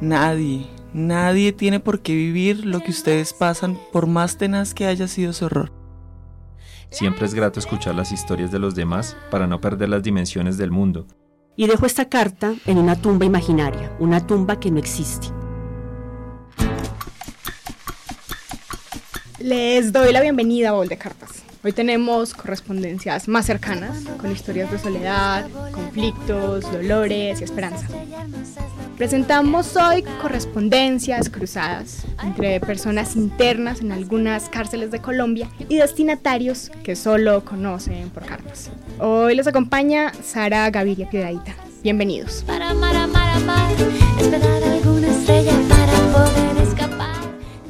Nadie, nadie tiene por qué vivir lo que ustedes pasan por más tenaz que haya sido su horror. Siempre es grato escuchar las historias de los demás para no perder las dimensiones del mundo. Y dejo esta carta en una tumba imaginaria, una tumba que no existe. Les doy la bienvenida a Bol de Cartas. Hoy tenemos correspondencias más cercanas, con historias de soledad, conflictos, dolores y esperanza. Presentamos hoy correspondencias cruzadas entre personas internas en algunas cárceles de Colombia y destinatarios que solo conocen por cartas. Hoy les acompaña Sara Gaviria Piedadita. Bienvenidos. Para amar, amar, amar, esperar alguna estrella para poder escapar.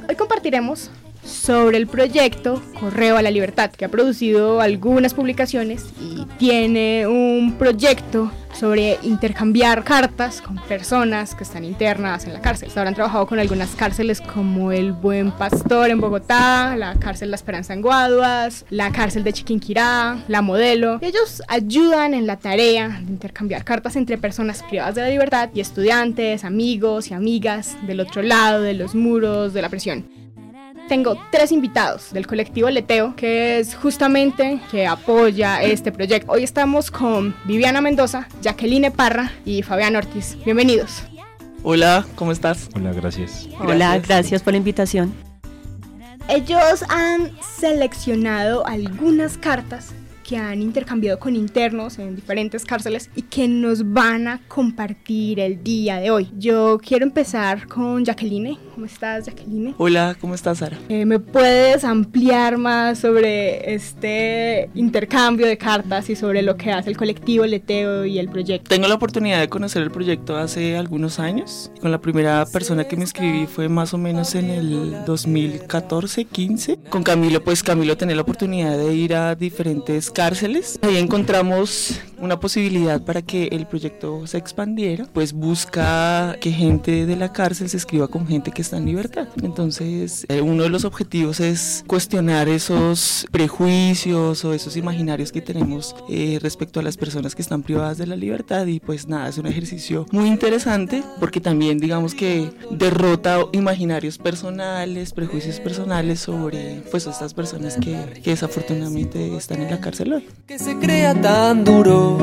Hoy compartiremos sobre el proyecto Correo a la Libertad, que ha producido algunas publicaciones y tiene un proyecto sobre intercambiar cartas con personas que están internas en la cárcel. Habrán trabajado con algunas cárceles como el Buen Pastor en Bogotá, la cárcel La Esperanza en Guaduas, la cárcel de Chiquinquirá, la Modelo. Ellos ayudan en la tarea de intercambiar cartas entre personas privadas de la libertad y estudiantes, amigos y amigas del otro lado de los muros de la prisión tengo tres invitados del colectivo Leteo, que es justamente que apoya este proyecto. Hoy estamos con Viviana Mendoza, Jacqueline Parra y Fabián Ortiz. Bienvenidos. Hola, ¿cómo estás? Hola, gracias. Hola, gracias por la invitación. Ellos han seleccionado algunas cartas que han intercambiado con internos en diferentes cárceles y que nos van a compartir el día de hoy. Yo quiero empezar con Jacqueline. ¿Cómo estás, Jacqueline? Hola, ¿cómo estás, Sara? Eh, ¿Me puedes ampliar más sobre este intercambio de cartas y sobre lo que hace el colectivo Leteo y el proyecto? Tengo la oportunidad de conocer el proyecto hace algunos años. Con la primera persona que me escribí fue más o menos en el 2014-15. Con Camilo, pues Camilo tenía la oportunidad de ir a diferentes cárceles. Ahí encontramos una posibilidad para que el proyecto se expandiera, pues busca que gente de la cárcel se escriba con gente que está en libertad. Entonces, eh, uno de los objetivos es cuestionar esos prejuicios o esos imaginarios que tenemos eh, respecto a las personas que están privadas de la libertad y pues nada, es un ejercicio muy interesante porque también digamos que derrota imaginarios personales, prejuicios personales sobre pues estas personas que, que desafortunadamente están en la cárcel hoy. que se crea tan duro.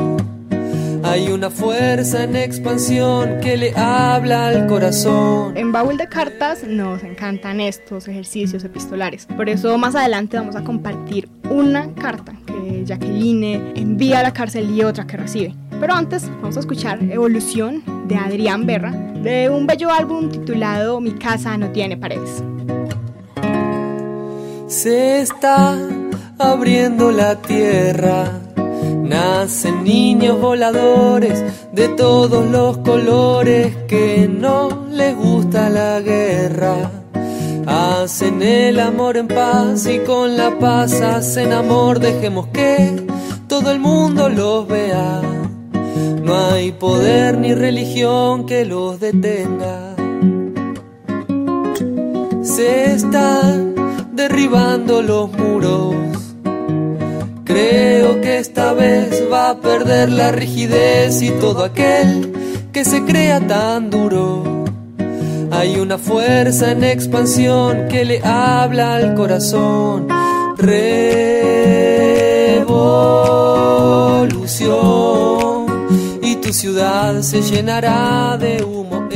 Hay una fuerza en expansión que le habla al corazón. En Baúl de Cartas nos encantan estos ejercicios epistolares. Por eso más adelante vamos a compartir una carta que Jacqueline envía a la cárcel y otra que recibe. Pero antes vamos a escuchar Evolución de Adrián Berra de un bello álbum titulado Mi casa no tiene paredes. Se está abriendo la tierra. Nacen niños voladores de todos los colores que no les gusta la guerra. Hacen el amor en paz y con la paz hacen amor. Dejemos que todo el mundo los vea. No hay poder ni religión que los detenga. Se están derribando los muros. Creo que esta vez va a perder la rigidez y todo aquel que se crea tan duro. Hay una fuerza en expansión que le habla al corazón. Revolución. Y tu ciudad se llenará de humo.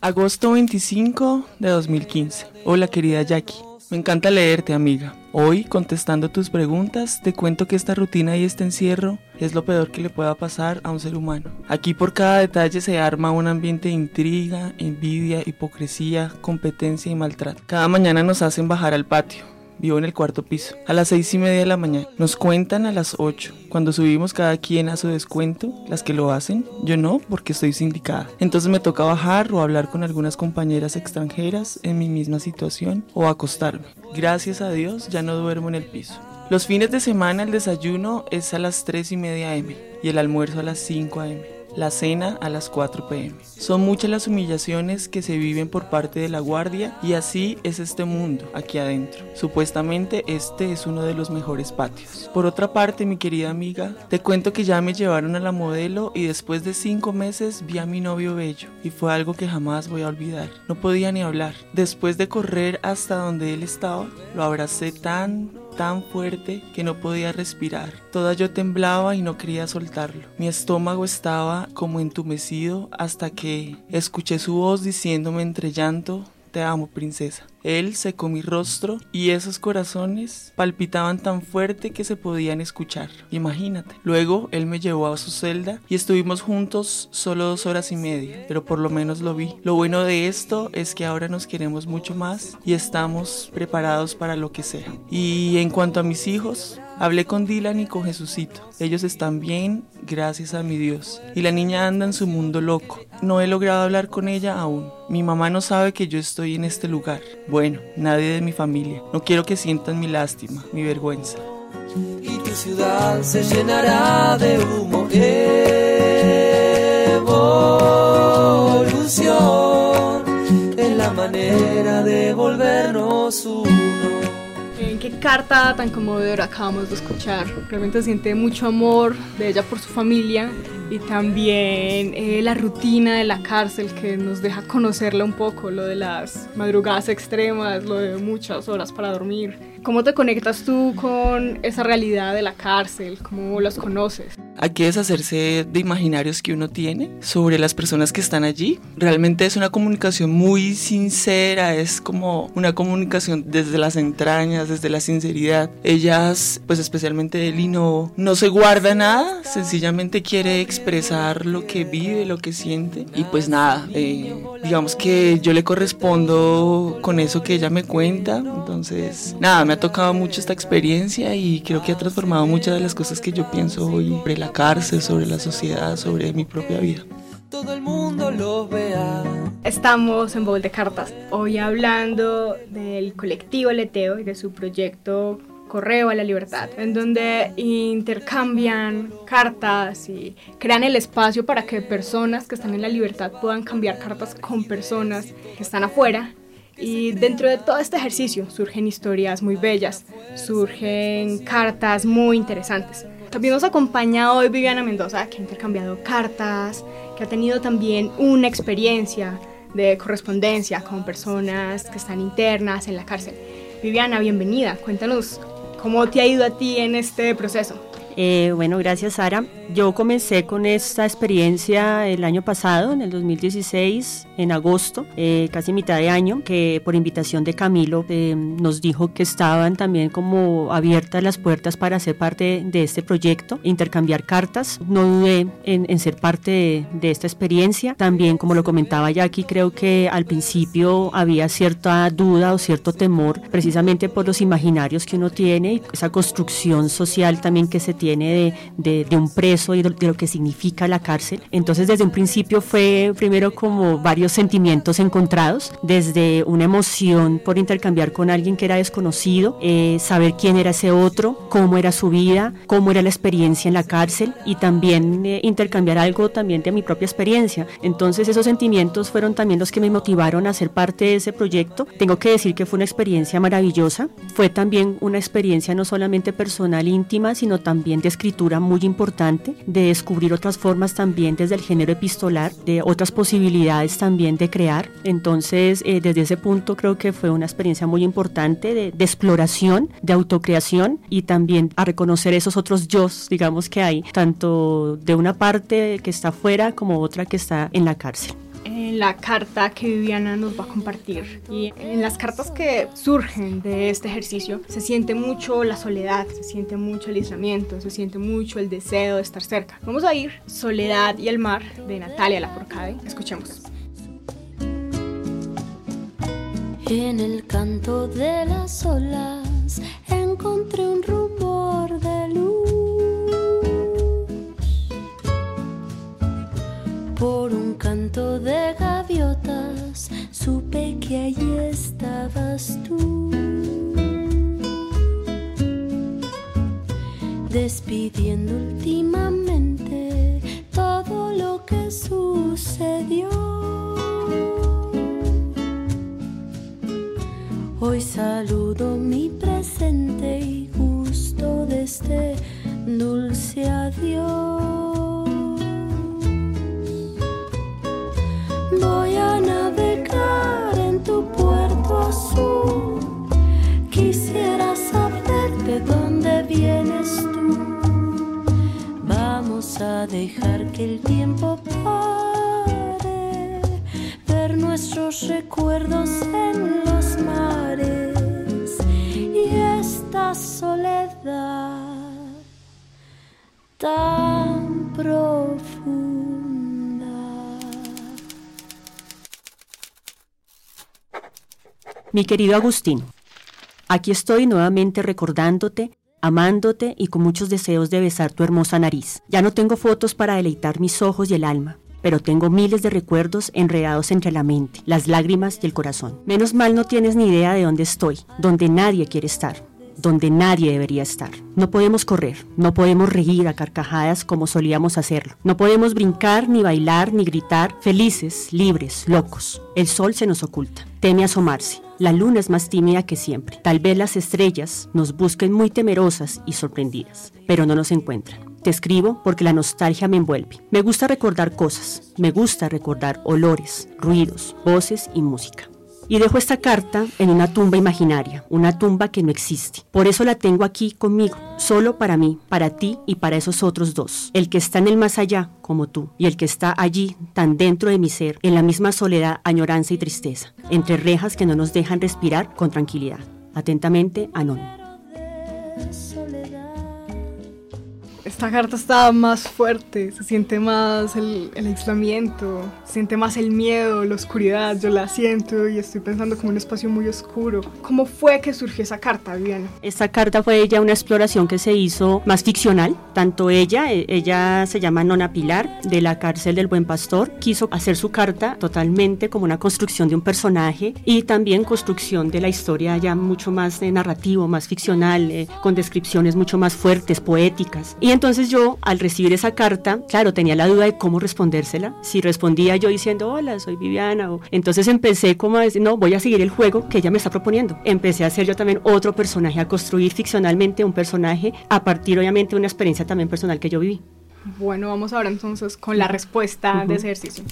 Agosto 25 de 2015. Hola querida Jackie. Me encanta leerte, amiga. Hoy, contestando tus preguntas, te cuento que esta rutina y este encierro es lo peor que le pueda pasar a un ser humano. Aquí por cada detalle se arma un ambiente de intriga, envidia, hipocresía, competencia y maltrato. Cada mañana nos hacen bajar al patio. Vivo en el cuarto piso. A las seis y media de la mañana. Nos cuentan a las 8. Cuando subimos cada quien a su descuento, las que lo hacen, yo no, porque estoy sindicada. Entonces me toca bajar o hablar con algunas compañeras extranjeras en mi misma situación o acostarme. Gracias a Dios ya no duermo en el piso. Los fines de semana el desayuno es a las 3 y media am y el almuerzo a las 5 am. La cena a las 4 pm. Son muchas las humillaciones que se viven por parte de la guardia y así es este mundo aquí adentro. Supuestamente este es uno de los mejores patios. Por otra parte, mi querida amiga, te cuento que ya me llevaron a la modelo y después de cinco meses vi a mi novio bello y fue algo que jamás voy a olvidar. No podía ni hablar. Después de correr hasta donde él estaba, lo abracé tan, tan fuerte que no podía respirar. Toda yo temblaba y no quería soltarlo. Mi estómago estaba como entumecido hasta que escuché su voz diciéndome entre llanto, te amo, princesa. Él secó mi rostro y esos corazones palpitaban tan fuerte que se podían escuchar. Imagínate. Luego él me llevó a su celda y estuvimos juntos solo dos horas y media, pero por lo menos lo vi. Lo bueno de esto es que ahora nos queremos mucho más y estamos preparados para lo que sea. Y en cuanto a mis hijos, Hablé con Dylan y con Jesucito. Ellos están bien, gracias a mi Dios. Y la niña anda en su mundo loco. No he logrado hablar con ella aún. Mi mamá no sabe que yo estoy en este lugar. Bueno, nadie de mi familia. No quiero que sientan mi lástima, mi vergüenza. y tu ciudad se llenará de humo. Evolución la manera de volvernos uno. Carta tan conmovedora acabamos de escuchar. Realmente siente mucho amor de ella por su familia y también eh, la rutina de la cárcel que nos deja conocerla un poco, lo de las madrugadas extremas, lo de muchas horas para dormir. ¿Cómo te conectas tú con esa realidad de la cárcel? ¿Cómo los conoces? Hay que deshacerse de imaginarios que uno tiene sobre las personas que están allí. Realmente es una comunicación muy sincera, es como una comunicación desde las entrañas, desde la sinceridad. Ellas, pues especialmente Eli, no, no se guarda nada, sencillamente quiere expresar lo que vive, lo que siente. Y pues nada, eh, digamos que yo le correspondo con eso que ella me cuenta. Entonces, nada, me ha tocado mucho esta experiencia y creo que ha transformado muchas de las cosas que yo pienso hoy sobre la cárcel, sobre la sociedad, sobre mi propia vida. Todo el mundo los vea. Estamos en Bowl de Cartas, hoy hablando del colectivo Leteo y de su proyecto Correo a la Libertad, en donde intercambian cartas y crean el espacio para que personas que están en la libertad puedan cambiar cartas con personas que están afuera. Y dentro de todo este ejercicio surgen historias muy bellas, surgen cartas muy interesantes. También nos acompaña hoy Viviana Mendoza, que ha intercambiado cartas, que ha tenido también una experiencia de correspondencia con personas que están internas en la cárcel. Viviana, bienvenida. Cuéntanos cómo te ha ido a ti en este proceso. Eh, bueno, gracias Sara. Yo comencé con esta experiencia el año pasado, en el 2016, en agosto, eh, casi mitad de año, que por invitación de Camilo eh, nos dijo que estaban también como abiertas las puertas para ser parte de este proyecto, intercambiar cartas. No dudé en, en ser parte de, de, esta experiencia. También, como lo comentaba Jackie, creo que al principio había cierta duda o cierto temor, precisamente por los imaginarios que uno tiene y esa construcción social también que se tiene de, de, de, un preso y de, lo que significa la cárcel. Entonces desde un principio fue primero como varios sentimientos encontrados, desde una emoción por intercambiar con alguien que era desconocido, eh, saber quién era ese otro, cómo era su vida, cómo era la experiencia en la cárcel y también eh, intercambiar algo también de mi propia experiencia. Entonces esos sentimientos fueron también los que me motivaron a ser parte de ese proyecto. Tengo que decir que fue una experiencia maravillosa, fue también una experiencia no solamente personal íntima, sino también de escritura muy importante, de descubrir otras formas también desde el género epistolar, de otras posibilidades también de crear. Entonces, eh, desde ese punto creo que fue una experiencia muy importante de, de, exploración, de autocreación y también a reconocer esos otros yo, digamos que hay, tanto de una parte que está afuera como otra que está en la cárcel en la carta que Viviana nos va a compartir. Y en las cartas que surgen de este ejercicio se siente mucho la soledad, se siente mucho el aislamiento, se siente mucho el deseo de estar cerca. Vamos a ir Soledad y el mar de Natalia Lafourcade. Escuchemos. En el canto de las olas encontré un rumor de luz. Por un canto de gaviotas supe que allí estabas tú. Despidiendo últimamente todo lo que sucedió. Hoy saludo mi presente y gusto de este dulce adiós. Voy a navegar en tu puerto azul. Quisiera saber de dónde vienes tú. Vamos a dejar que el tiempo pare, ver nuestros recuerdos en los y esta soledad tan profunda. Mi querido Agustín, aquí estoy nuevamente recordándote, amándote y con muchos deseos de besar tu hermosa nariz. Ya no tengo fotos para deleitar mis ojos y el alma, pero tengo miles de recuerdos enredados entre la mente, las lágrimas y el corazón. Menos mal no tienes ni idea de dónde estoy, donde nadie quiere estar donde nadie debería estar. No podemos correr, no podemos reír a carcajadas como solíamos hacerlo. No podemos brincar, ni bailar, ni gritar, felices, libres, locos. El sol se nos oculta, teme asomarse. La luna es más tímida que siempre. Tal vez las estrellas nos busquen muy temerosas y sorprendidas, pero no nos encuentran. Te escribo porque la nostalgia me envuelve. Me gusta recordar cosas, me gusta recordar olores, ruidos, voces y música. Y dejo esta carta en una tumba imaginaria, una tumba que no existe. Por eso la tengo aquí conmigo, solo para mí, para ti y para esos otros dos. El que está en el más allá, como tú, y el que está allí, tan dentro de mi ser, en la misma soledad, añoranza y tristeza, entre rejas que no nos dejan respirar con tranquilidad. Atentamente, Anón. Esta carta está más fuerte, se siente más el, el, aislamiento, se siente más el miedo, la oscuridad, yo la siento y estoy pensando como un espacio muy oscuro. ¿Cómo fue que surgió esa carta, Viviana? Esta carta fue ella una exploración que se hizo más ficcional, tanto ella, ella se llama Nona Pilar, de la cárcel del Buen Pastor, quiso hacer su carta totalmente como una construcción de un personaje y también construcción de la historia ya mucho más eh, narrativo, más ficcional, eh, con descripciones mucho más fuertes, poéticas. Y entonces yo, al recibir esa carta, claro, tenía la duda de cómo respondérsela. Si respondía yo diciendo, hola, soy Viviana. O... Entonces empecé como a decir, no, voy a seguir el juego que ella me está proponiendo. Empecé a hacer yo también otro personaje, a construir ficcionalmente un personaje a partir, obviamente, de una experiencia también personal que yo viví. Bueno, vamos ahora entonces con la respuesta uh -huh. de ese ejercicio.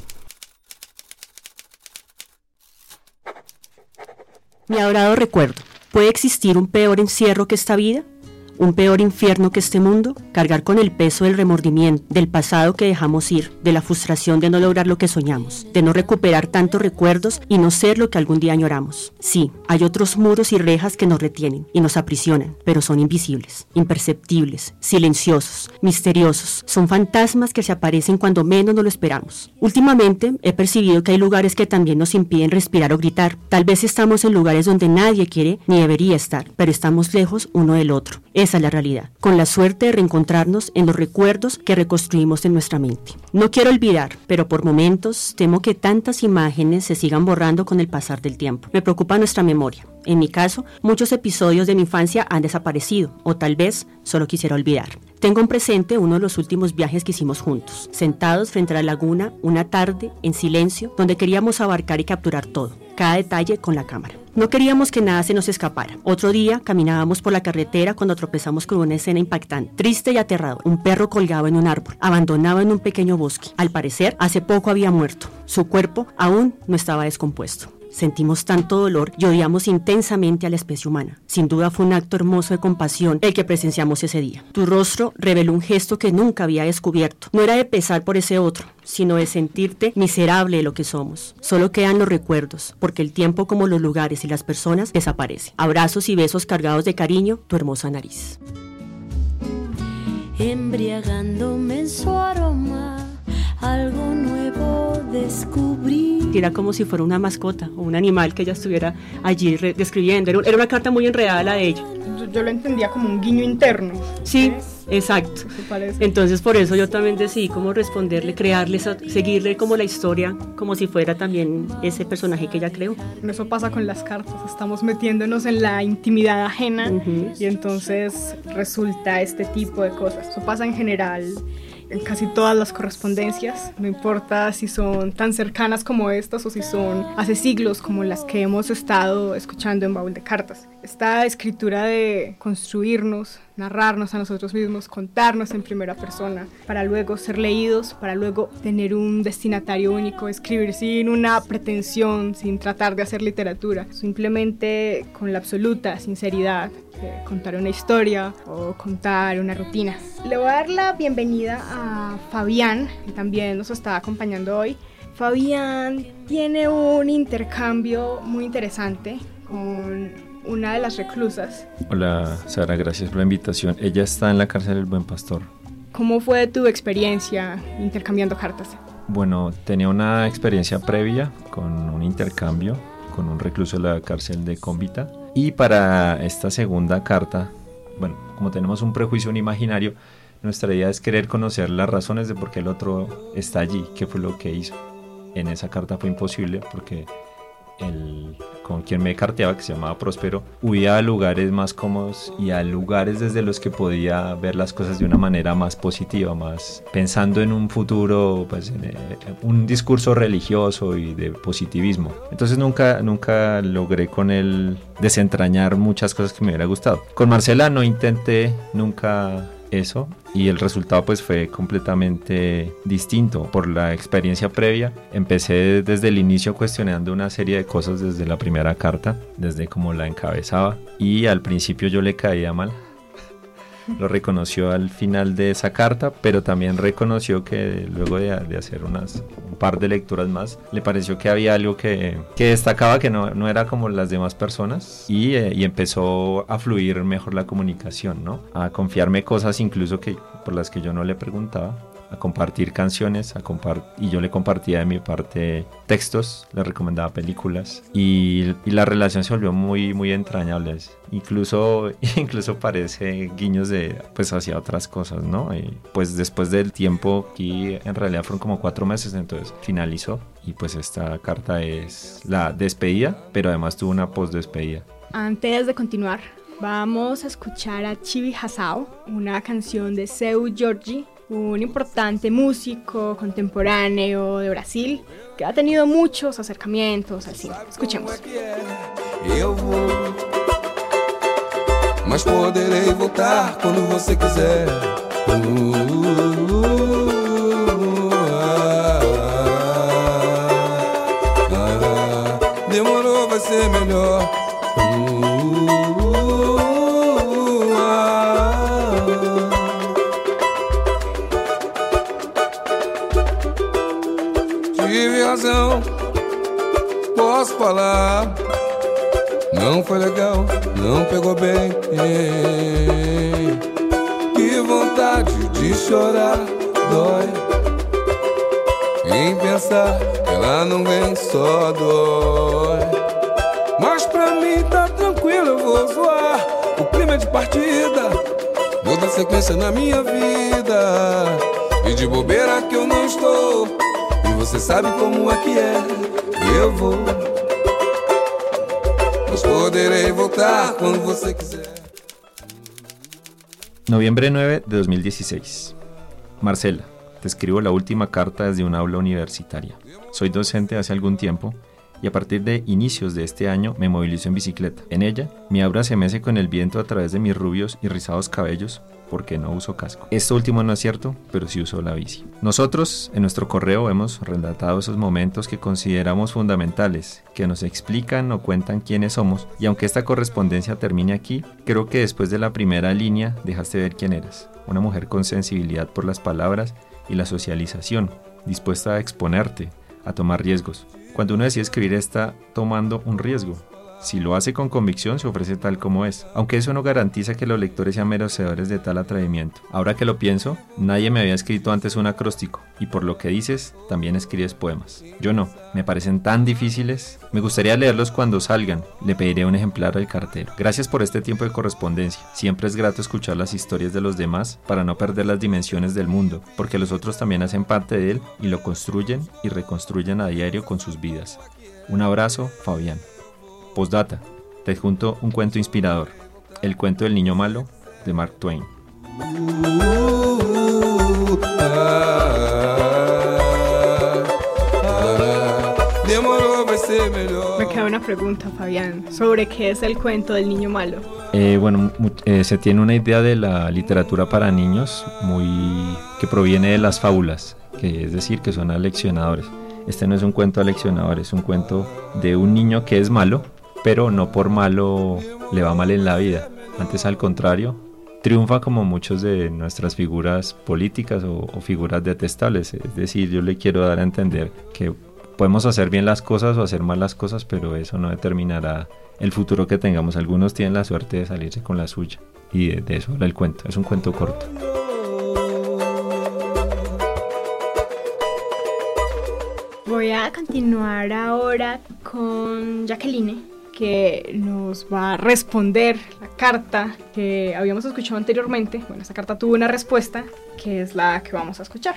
Mi adorado recuerdo, ¿puede existir un peor encierro que esta vida? Un peor infierno que este mundo, cargar con el peso del remordimiento, del pasado que dejamos ir, de la frustración de no lograr lo que soñamos, de no recuperar tantos recuerdos y no ser lo que algún día añoramos. Sí, hay otros muros y rejas que nos retienen y nos aprisionan, pero son invisibles, imperceptibles, silenciosos, misteriosos. Son fantasmas que se aparecen cuando menos nos lo esperamos. Últimamente he percibido que hay lugares que también nos impiden respirar o gritar. Tal vez estamos en lugares donde nadie quiere ni debería estar, pero estamos lejos uno del otro. Esa es la realidad, con la suerte de reencontrarnos en los recuerdos que reconstruimos en nuestra mente. No quiero olvidar, pero por momentos temo que tantas imágenes se sigan borrando con el pasar del tiempo. Me preocupa nuestra memoria. En mi caso, muchos episodios de mi infancia han desaparecido, o tal vez solo quisiera olvidar. Tengo en presente uno de los últimos viajes que hicimos juntos, sentados frente a la laguna, una tarde, en silencio, donde queríamos abarcar y capturar todo, cada detalle con la cámara. No queríamos que nada se nos escapara. Otro día caminábamos por la carretera cuando tropezamos con una escena impactante, triste y aterradora. Un perro colgado en un árbol, abandonado en un pequeño bosque. Al parecer, hace poco había muerto. Su cuerpo aún no estaba descompuesto. Sentimos tanto dolor y odiamos intensamente a la especie humana. Sin duda fue un acto hermoso de compasión el que presenciamos ese día. Tu rostro reveló un gesto que nunca había descubierto. No era de pesar por ese otro, sino de sentirte miserable de lo que somos. Solo quedan los recuerdos, porque el tiempo como los lugares y las personas desaparece. Abrazos y besos cargados de cariño, tu hermosa nariz. Embriagándome en su aroma, algo nuevo descubrí. Era como si fuera una mascota o un animal que ella estuviera allí describiendo. Era, era, una carta muy enredada la de ella. Yo, yo, lo entendía como un guiño interno. Sí, exacto. Entonces por eso yo también decidí como responderle, crearle, seguirle como la historia, como si fuera también ese personaje que ella creó. Eso pasa con las cartas, estamos metiéndonos en la intimidad ajena uh -huh. y entonces resulta este tipo de cosas. Eso pasa en general en casi todas las correspondencias, no importa si son tan cercanas como estas o si son hace siglos como las que hemos estado escuchando en Baúl de Cartas. Esta escritura de construirnos, narrarnos a nosotros mismos, contarnos en primera persona, para luego ser leídos, para luego tener un destinatario único, escribir sin una pretensión, sin tratar de hacer literatura, simplemente con la absoluta sinceridad de contar una historia o contar una rutina. Le voy a dar la bienvenida a Fabián, que también nos está acompañando hoy. Fabián tiene un intercambio muy interesante con una de las reclusas. Hola Sara, gracias por la invitación. Ella está en la cárcel del Buen Pastor. ¿Cómo fue tu experiencia intercambiando cartas? Bueno, tenía una experiencia previa con un intercambio con un recluso de la cárcel de Convita. Y para esta segunda carta, bueno, como tenemos un prejuicio, un imaginario, nuestra idea es querer conocer las razones de por qué el otro está allí, qué fue lo que hizo. En esa carta fue imposible porque el, con quien me carteaba, que se llamaba Próspero, huía a lugares más cómodos y a lugares desde los que podía ver las cosas de una manera más positiva, más pensando en un futuro, pues en, eh, un discurso religioso y de positivismo. Entonces nunca, nunca logré con él desentrañar muchas cosas que me hubiera gustado. Con Marcela no intenté nunca eso y el resultado pues fue completamente distinto por la experiencia previa. Empecé desde el inicio cuestionando una serie de cosas desde la primera carta, desde cómo la encabezaba y al principio yo le caía mal lo reconoció al final de esa carta, pero también reconoció que luego de, hacer unas, un par de lecturas más, le pareció que había algo que, destacaba, que no, era como las demás personas, y, eh, empezó a fluir mejor la comunicación. A confiarme cosas incluso que por las que yo no le preguntaba compartir canciones, a y yo le compartía de mi parte textos, le recomendaba películas y, y, la relación se volvió muy muy entrañable. Incluso incluso parece guiños de pues hacia otras cosas, ¿no? Y pues después del tiempo aquí en realidad fueron como cuatro meses, entonces finalizó y pues esta carta es la despedida, pero además tuvo una post despedida. Antes de continuar, vamos a escuchar a Chibi Hasao, una canción de Seu Giorgi un importante músico contemporáneo de Brasil que ha tenido muchos acercamientos al cine. Escuchemos. Falar. Não foi legal, não pegou bem. Que vontade de chorar, dói. Em pensar ela não vem, só dói. Mas pra mim tá tranquilo, eu vou zoar. O clima é de partida, vou dar sequência na minha vida. E de bobeira que eu não estou. Você sabe como é que é, eu vou. Mas poderei voltar quando você quiser. Noviembre 9 de 2016. Marcela, te escribo la última carta desde un aula universitaria. Soy docente hace algún tiempo y a partir de inicios de este año me movilizo en bicicleta. En ella, mi aura se mece con el viento a través de mis rubios y rizados cabellos porque no uso casco. Esto último no es cierto, pero sí uso la bici. Nosotros en nuestro correo hemos relatado esos momentos que consideramos fundamentales, que nos explican o cuentan quiénes somos, y aunque esta correspondencia termine aquí, creo que después de la primera línea dejaste ver quién eras. Una mujer con sensibilidad por las palabras y la socialización, dispuesta a exponerte, a tomar riesgos. Cuando uno decide escribir está tomando un riesgo, si lo hace con convicción, se ofrece tal como es, aunque eso no garantiza que los lectores sean merecedores de tal atrevimiento. Ahora que lo pienso, nadie me había escrito antes un acróstico, y por lo que dices, también escribes poemas. Yo no, me parecen tan difíciles. Me gustaría leerlos cuando salgan, le pediré un ejemplar al cartero. Gracias por este tiempo de correspondencia. Siempre es grato escuchar las historias de los demás para no perder las dimensiones del mundo, porque los otros también hacen parte de él y lo construyen y reconstruyen a diario con sus vidas. Un abrazo, Fabián. Postdata. Te junto un cuento inspirador. El cuento del niño malo de Mark Twain. Me queda una pregunta, Fabián, sobre qué es el cuento del niño malo. Eh, bueno, eh, se tiene una idea de la literatura para niños muy que proviene de las fábulas, que es decir, que son aleccionadores. Este no es un cuento aleccionador, es un cuento de un niño que es malo, pero no por malo le va mal en la vida. Antes al contrario, triunfa como muchos de nuestras figuras políticas o, figuras detestables. Es decir, yo le quiero dar a entender que podemos hacer bien las cosas o hacer mal las cosas, pero eso no determinará el futuro que tengamos. Algunos tienen la suerte de salirse con la suya y de, eso habla el cuento. Es un cuento corto. Voy a continuar ahora con Jacqueline, que nos va a responder la carta que habíamos escuchado anteriormente. Bueno, esta carta tuvo una respuesta, que es la que vamos a escuchar.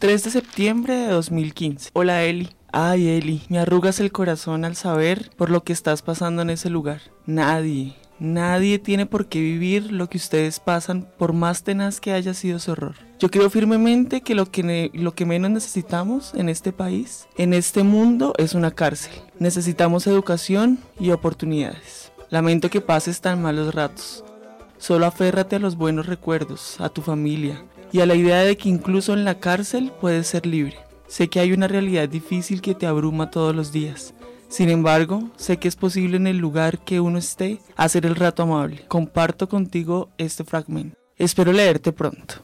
3 de septiembre de 2015. Hola Eli. Ay Eli, me arrugas el corazón al saber por lo que estás pasando en ese lugar. Nadie, nadie tiene por qué vivir lo que ustedes pasan por más tenaz que haya sido su horror. Yo creo firmemente que lo que, lo que menos necesitamos en este país, en este mundo, es una cárcel. Necesitamos educación y oportunidades. Lamento que pases tan malos ratos. Solo aférrate a los buenos recuerdos, a tu familia, y a la idea de que incluso en la cárcel puedes ser libre. Sé que hay una realidad difícil que te abruma todos los días. Sin embargo, sé que es posible en el lugar que uno esté hacer el rato amable. Comparto contigo este fragmento. Espero leerte pronto.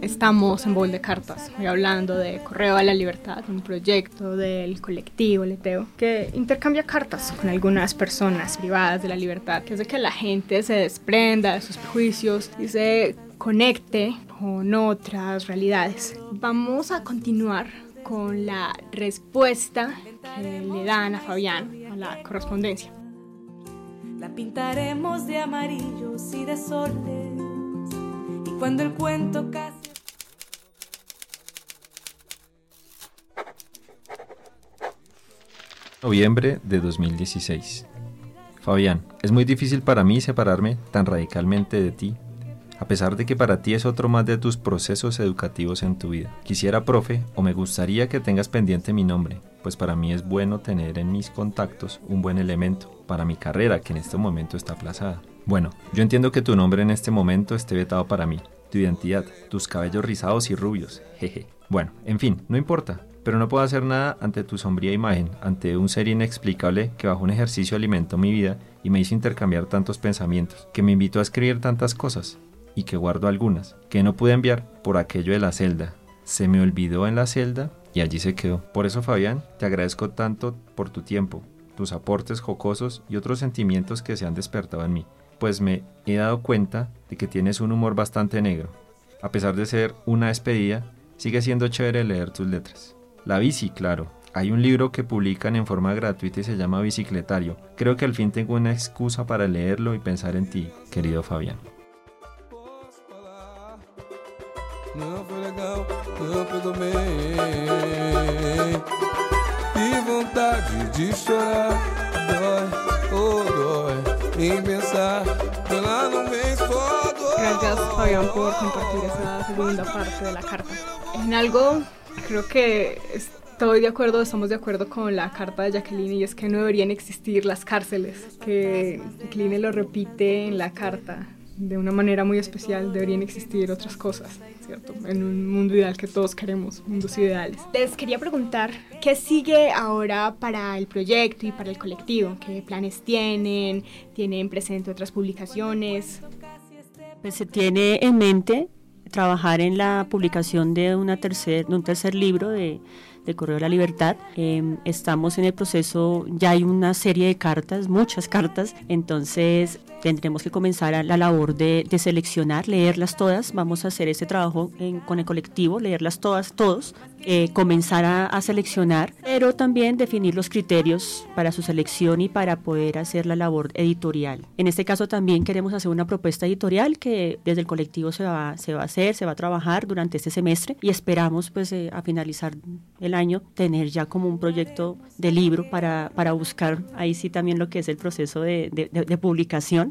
Estamos en Bol de Cartas, hoy hablando de Correo a la Libertad, un proyecto del colectivo Leteo que intercambia cartas con algunas personas privadas de la libertad, que de que la gente se desprenda de sus prejuicios y se conecte con otras realidades. Vamos a continuar con la respuesta que le dan a Fabián a la correspondencia. La pintaremos de amarillos y de soles. Y cuando el cuento casi Noviembre de 2016. Fabián, es muy difícil para mí separarme tan radicalmente de ti, a pesar de que para ti es otro más de tus procesos educativos en tu vida. Quisiera, profe, o me gustaría que tengas pendiente mi nombre, pues para mí es bueno tener en mis contactos un buen elemento para mi carrera que en este momento está aplazada. Bueno, yo entiendo que tu nombre en este momento esté vetado para mí, tu identidad, tus cabellos rizados y rubios, jeje. Bueno, en fin, no importa, pero no puedo hacer nada ante tu sombría imagen, ante un ser inexplicable que bajo un ejercicio alimentó mi vida y me hizo intercambiar tantos pensamientos, que me invitó a escribir tantas cosas, y que guardo algunas, que no pude enviar por aquello de la celda. Se me olvidó en la celda y allí se quedó. Por eso, Fabián, te agradezco tanto por tu tiempo, tus aportes jocosos y otros sentimientos que se han despertado en mí, pues me he dado cuenta de que tienes un humor bastante negro. A pesar de ser una despedida, sigue siendo chévere leer tus letras. La bici, claro. Hay un libro que publican en forma gratuita y se llama Bicicletario. Creo que al fin tengo una excusa para leerlo y pensar en ti, querido Fabián. Gracias Fabián por compartir esa segunda parte de la carta. En algo creo que estoy de acuerdo, estamos de acuerdo con la carta de Jacqueline y es que no deberían existir las cárceles, que Jacqueline lo repite en la carta de una manera muy especial, deberían existir otras cosas, ¿cierto? En un mundo ideal que todos queremos, mundos ideales. Les quería preguntar, ¿qué sigue ahora para el proyecto y para el colectivo? ¿Qué planes tienen? ¿Tienen presente otras publicaciones? Pues se tiene en mente trabajar en la publicación de, una tercer, de un tercer libro de, de Correo de la Libertad. Em, estamos en el proceso, ya hay una serie de cartas, muchas cartas, entonces tendremos que comenzar la labor de, seleccionar, leerlas todas. Vamos a hacer ese trabajo con el colectivo, leerlas todas, todos, eh, comenzar a, seleccionar, pero también definir los criterios para su selección y para poder hacer la labor editorial. En este caso también queremos hacer una propuesta editorial que desde el colectivo se va, se va a hacer, se va a trabajar durante este semestre y esperamos pues eh, a finalizar el año tener ya como un proyecto de libro para, para buscar ahí sí también lo que es el proceso de publicación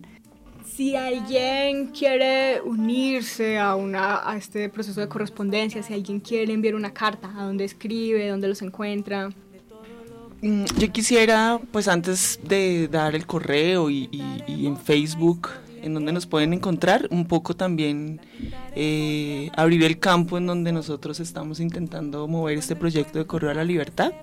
si alguien quiere unirse a, una, a este proceso de correspondencia, si alguien quiere enviar una carta, ¿a dónde escribe? ¿Dónde los encuentra? Mm, yo quisiera, pues antes de dar el correo y, y en Facebook, en donde nos pueden encontrar, un poco también eh, abrir el campo en donde nosotros estamos intentando mover este proyecto de Correo a la Libertad.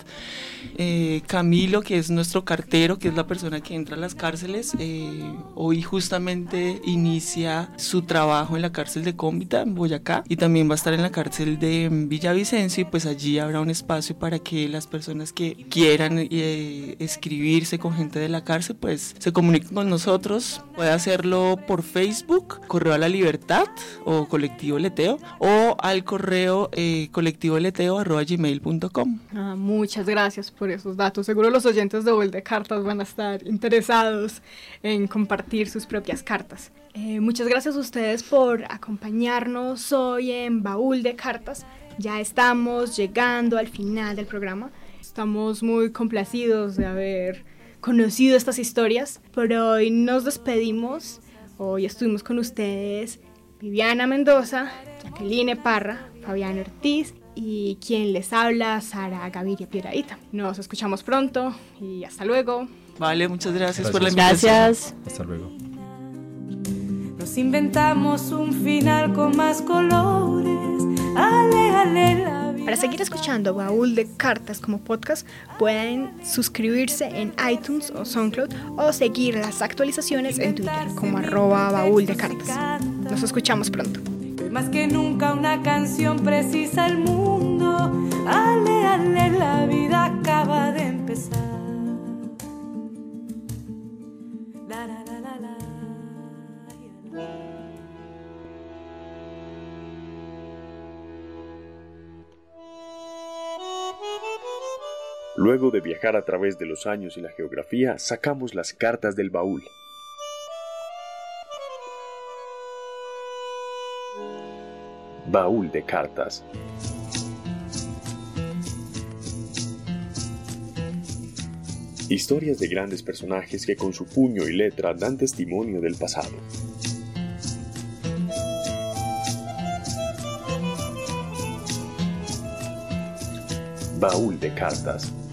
Eh, Camilo, que es nuestro cartero, que es la persona que entra a las cárceles, eh, hoy justamente inicia su trabajo en la cárcel de Cómbita, en Boyacá, y también va a estar en la cárcel de Villavicencio, y pues allí habrá un espacio para que las personas que quieran escribirse con gente de la cárcel, pues se comuniquen con nosotros. Puede hacerlo por Facebook, Correo a la Libertad, o colectivo leteo o al correo eh, colectivoleteo.gmail.com. Ah, muchas gracias por esos datos. Seguro los oyentes de Baúl de Cartas van a estar interesados en compartir sus propias cartas. Eh, muchas gracias a ustedes por acompañarnos hoy en Baúl de Cartas. Ya estamos llegando al final del programa. Estamos muy complacidos de haber conocido estas historias, pero hoy nos despedimos. Hoy estuvimos con ustedes Viviana Mendoza, Jacqueline Parra, Fabián Ortiz y quien les habla, Sara Gaviria Piedradita. Nos escuchamos pronto y hasta luego. Vale, muchas gracias, por la invitación. Gracias. Hasta luego. Nos inventamos un final con más colores. Para seguir escuchando Baúl de Cartas como podcast, pueden suscribirse en iTunes o SoundCloud o seguir las actualizaciones en Twitter como arroba Baúl de Cartas. Nos escuchamos pronto. Más que nunca una canción precisa el mundo. Ale, ale, la vida acaba de empezar. Luego de viajar a través de los años y la geografía, sacamos las cartas del baúl. Baúl de cartas. Historias de grandes personajes que con su puño y letra dan testimonio del pasado. Baúl de cartas.